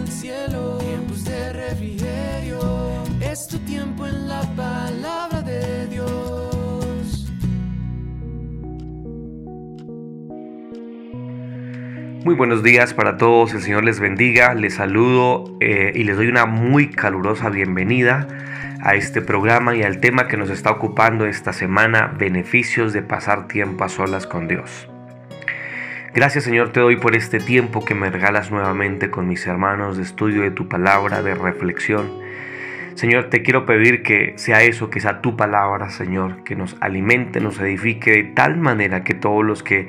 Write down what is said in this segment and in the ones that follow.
el cielo, tiempos de refrigerio. Es tu tiempo en la palabra de Dios. Muy buenos días para todos, el Señor les bendiga, les saludo eh, y les doy una muy calurosa bienvenida a este programa y al tema que nos está ocupando esta semana, beneficios de pasar tiempo a solas con Dios. Gracias Señor te doy por este tiempo que me regalas nuevamente con mis hermanos de estudio de tu palabra, de reflexión Señor, te quiero pedir que sea eso, que sea tu palabra, Señor, que nos alimente, nos edifique de tal manera que todos los que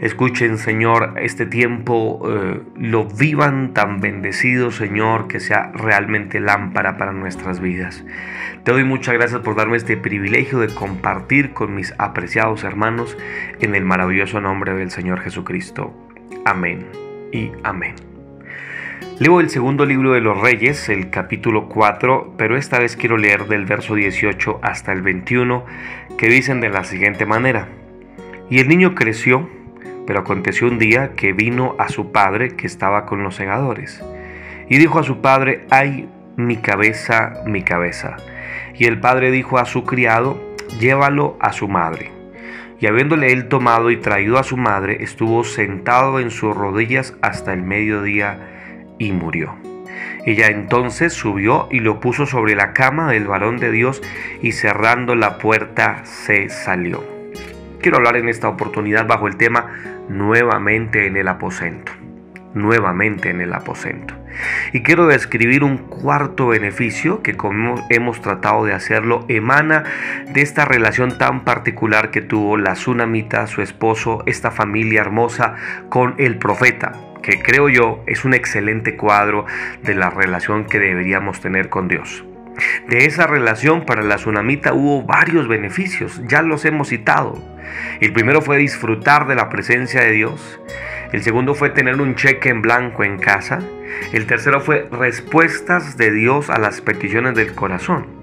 escuchen, Señor, este tiempo eh, lo vivan tan bendecido, Señor, que sea realmente lámpara para nuestras vidas. Te doy muchas gracias por darme este privilegio de compartir con mis apreciados hermanos en el maravilloso nombre del Señor Jesucristo. Amén y amén. Leo el segundo libro de los Reyes, el capítulo 4, pero esta vez quiero leer del verso 18 hasta el 21, que dicen de la siguiente manera. Y el niño creció, pero aconteció un día que vino a su padre que estaba con los segadores, y dijo a su padre, ay, mi cabeza, mi cabeza. Y el padre dijo a su criado, llévalo a su madre. Y habiéndole él tomado y traído a su madre, estuvo sentado en sus rodillas hasta el mediodía y murió. Ella entonces subió y lo puso sobre la cama del varón de Dios y cerrando la puerta se salió. Quiero hablar en esta oportunidad bajo el tema nuevamente en el aposento. Nuevamente en el aposento. Y quiero describir un cuarto beneficio que como hemos tratado de hacerlo emana de esta relación tan particular que tuvo la tsunamita, su esposo, esta familia hermosa con el profeta que creo yo es un excelente cuadro de la relación que deberíamos tener con Dios. De esa relación para la tsunamita hubo varios beneficios, ya los hemos citado. El primero fue disfrutar de la presencia de Dios. El segundo fue tener un cheque en blanco en casa. El tercero fue respuestas de Dios a las peticiones del corazón.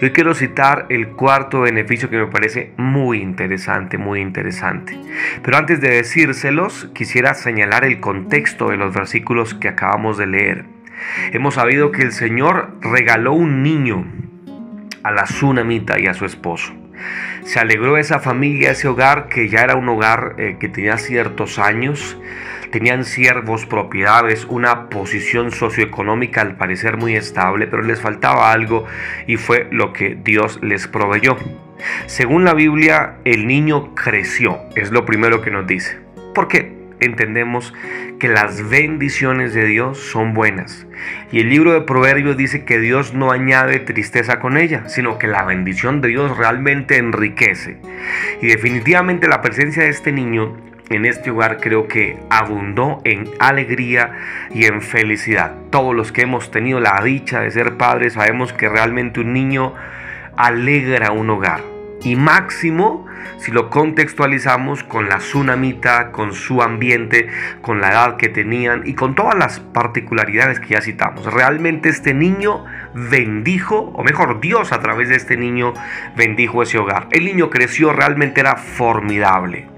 Yo quiero citar el cuarto beneficio que me parece muy interesante, muy interesante. Pero antes de decírselos, quisiera señalar el contexto de los versículos que acabamos de leer. Hemos sabido que el Señor regaló un niño a la tsunamita y a su esposo. Se alegró esa familia, ese hogar que ya era un hogar eh, que tenía ciertos años, tenían siervos, propiedades, una posición socioeconómica al parecer muy estable, pero les faltaba algo y fue lo que Dios les proveyó. Según la Biblia, el niño creció, es lo primero que nos dice. ¿Por qué? entendemos que las bendiciones de Dios son buenas. Y el libro de Proverbios dice que Dios no añade tristeza con ella, sino que la bendición de Dios realmente enriquece. Y definitivamente la presencia de este niño en este hogar creo que abundó en alegría y en felicidad. Todos los que hemos tenido la dicha de ser padres sabemos que realmente un niño alegra un hogar. Y máximo si lo contextualizamos con la tsunamita, con su ambiente, con la edad que tenían y con todas las particularidades que ya citamos. Realmente este niño bendijo, o mejor Dios a través de este niño bendijo ese hogar. El niño creció, realmente era formidable.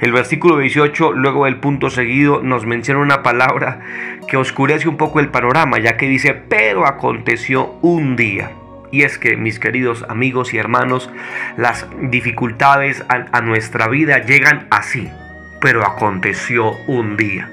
El versículo 18, luego del punto seguido, nos menciona una palabra que oscurece un poco el panorama, ya que dice, pero aconteció un día. Y es que, mis queridos amigos y hermanos, las dificultades a, nuestra vida llegan así, pero aconteció un día.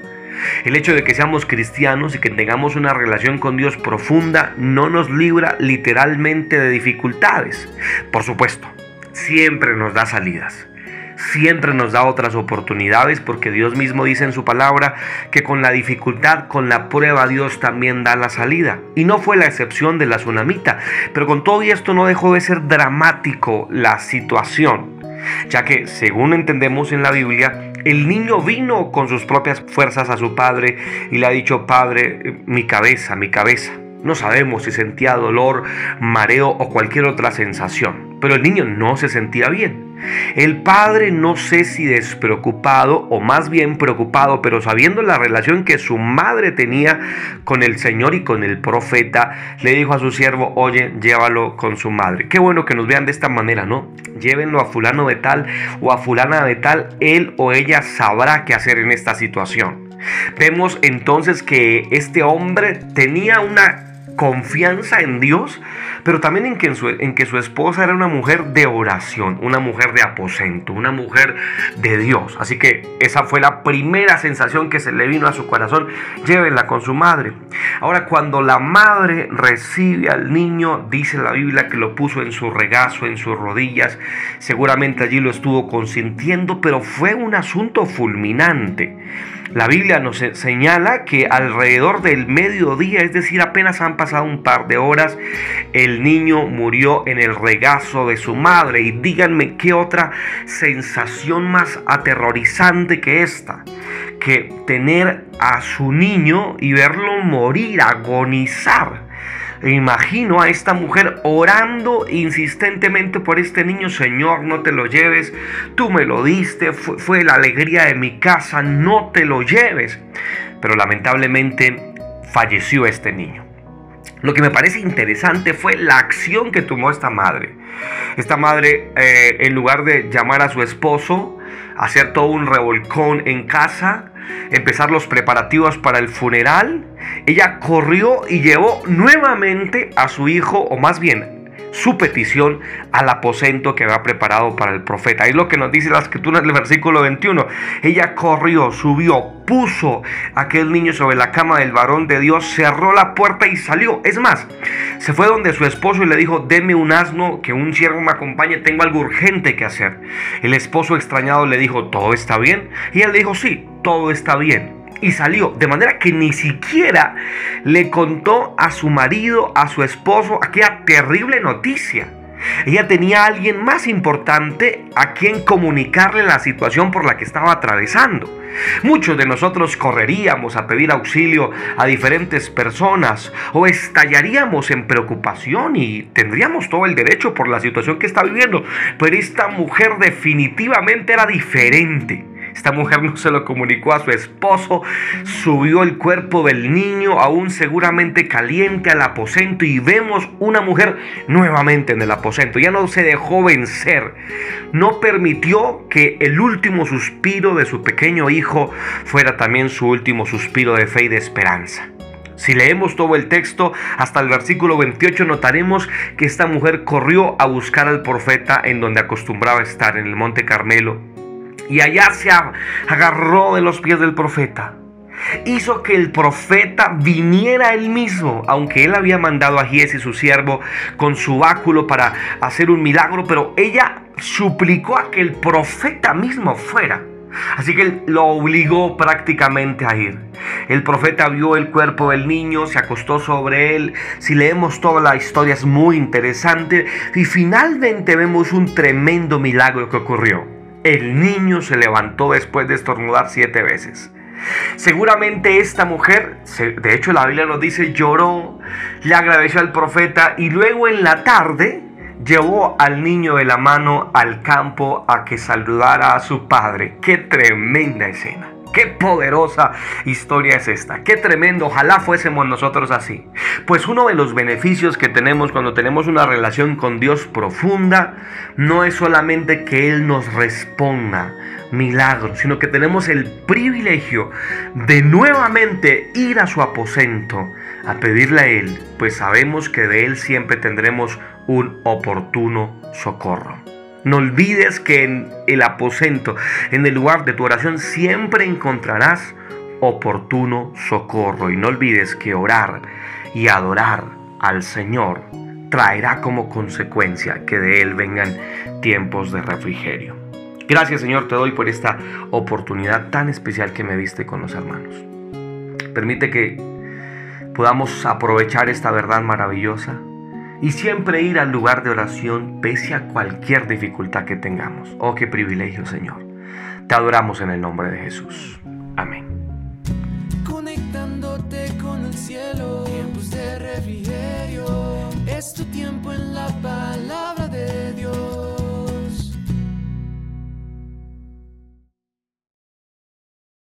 El hecho de que seamos cristianos y que tengamos una relación con Dios profunda no nos libra literalmente de dificultades. Por supuesto, siempre nos da salidas siempre nos da otras oportunidades porque Dios mismo dice en su palabra que con la dificultad, con la prueba, Dios también da la salida. Y no fue la excepción de la tsunamita, pero con todo esto no dejó de ser dramático la situación, ya que según entendemos en la Biblia, el niño vino con sus propias fuerzas a su padre y le ha dicho, Padre, mi cabeza, mi cabeza. No sabemos si sentía dolor, mareo o cualquier otra sensación, pero el niño no se sentía bien. El padre no sé si despreocupado o más bien preocupado, pero sabiendo la relación que su madre tenía con el Señor y con el profeta, le dijo a su siervo, oye, llévalo con su madre. Qué bueno que nos vean de esta manera, ¿no? Llévenlo a fulano de tal o a fulana de tal, él o ella sabrá qué hacer en esta situación. Vemos entonces que este hombre tenía una confianza en Dios, pero también en que, su, en que su esposa era una mujer de oración, una mujer de aposento, una mujer de Dios. Así que esa fue la primera sensación que se le vino a su corazón. Llévenla con su madre. Ahora, cuando la madre recibe al niño, dice la Biblia que lo puso en su regazo, en sus rodillas. Seguramente allí lo estuvo consintiendo, pero fue un asunto fulminante. La Biblia nos señala que alrededor del mediodía, es decir, apenas han pasado un par de horas, el niño murió en el regazo de su madre. Y díganme qué otra sensación más aterrorizante que esta, que tener a su niño y verlo morir, agonizar imagino a esta mujer orando insistentemente por este niño, Señor, no te lo lleves, tú me lo diste, fue, la alegría de mi casa, no te lo lleves. Pero lamentablemente falleció este niño. Lo que me parece interesante fue la acción que tomó esta madre. Esta madre, eh, en lugar de llamar a su esposo, hacer todo un revolcón en casa, empezar los preparativos para el funeral, ella corrió y llevó nuevamente a su hijo, o más bien su petición al aposento que había preparado para el profeta. Es lo que nos dice la escritura del versículo 21. Ella corrió, subió, puso aquel niño sobre la cama del varón de Dios, cerró la puerta y salió. Es más, se fue donde su esposo y le dijo, deme un asno, que un siervo me acompañe, tengo algo urgente que hacer. El esposo extrañado le dijo, ¿todo está bien? Y él dijo, sí, todo está bien y salió. De manera que ni siquiera le contó a su marido, a su esposo, aquella terrible noticia. Ella tenía a alguien más importante a quien comunicarle la situación por la que estaba atravesando. Muchos de nosotros correríamos a pedir auxilio a diferentes personas o estallaríamos en preocupación y tendríamos todo el derecho por la situación que está viviendo. Pero esta mujer definitivamente era diferente. Esta mujer no se lo comunicó a su esposo, subió el cuerpo del niño aún seguramente caliente al aposento y vemos una mujer nuevamente en el aposento. Ya no se dejó vencer, no permitió que el último suspiro de su pequeño hijo fuera también su último suspiro de fe y de esperanza. Si leemos todo el texto hasta el versículo 28 notaremos que esta mujer corrió a buscar al profeta en donde acostumbraba estar, en el monte Carmelo y allá se agarró de los pies del profeta. Hizo que el profeta viniera él mismo, aunque él había mandado a Giesi su siervo con su báculo para hacer un milagro, pero ella suplicó a que el profeta mismo fuera. Así que lo obligó prácticamente a ir. El profeta vio el cuerpo del niño, se acostó sobre él. Si leemos toda la historia es muy interesante. Y finalmente vemos un tremendo milagro que ocurrió. El niño se levantó después de estornudar siete veces. Seguramente esta mujer, de hecho la Biblia nos dice, lloró, le agradeció al profeta y luego en la tarde llevó al niño de la mano al campo a que saludara a su padre. Qué tremenda escena. Qué poderosa historia es esta. Qué tremendo. Ojalá fuésemos nosotros así. Pues uno de los beneficios que tenemos cuando tenemos una relación con Dios profunda no es solamente que Él nos responda milagros, sino que tenemos el privilegio de nuevamente ir a su aposento a pedirle a Él, pues sabemos que de Él siempre tendremos un oportuno socorro. No olvides que en el aposento, en el lugar de tu oración, siempre encontrarás oportuno socorro. Y no olvides que orar y adorar al Señor traerá como consecuencia que de Él vengan tiempos de refrigerio. Gracias Señor te doy por esta oportunidad tan especial que me diste con los hermanos. Permite que podamos aprovechar esta verdad maravillosa y siempre ir al lugar de oración pese a cualquier dificultad que tengamos. Oh, qué privilegio, Señor. Te adoramos en el nombre de Jesús. Amén. Conectándote con el cielo, tiempos de refrigerio, es tu tiempo en la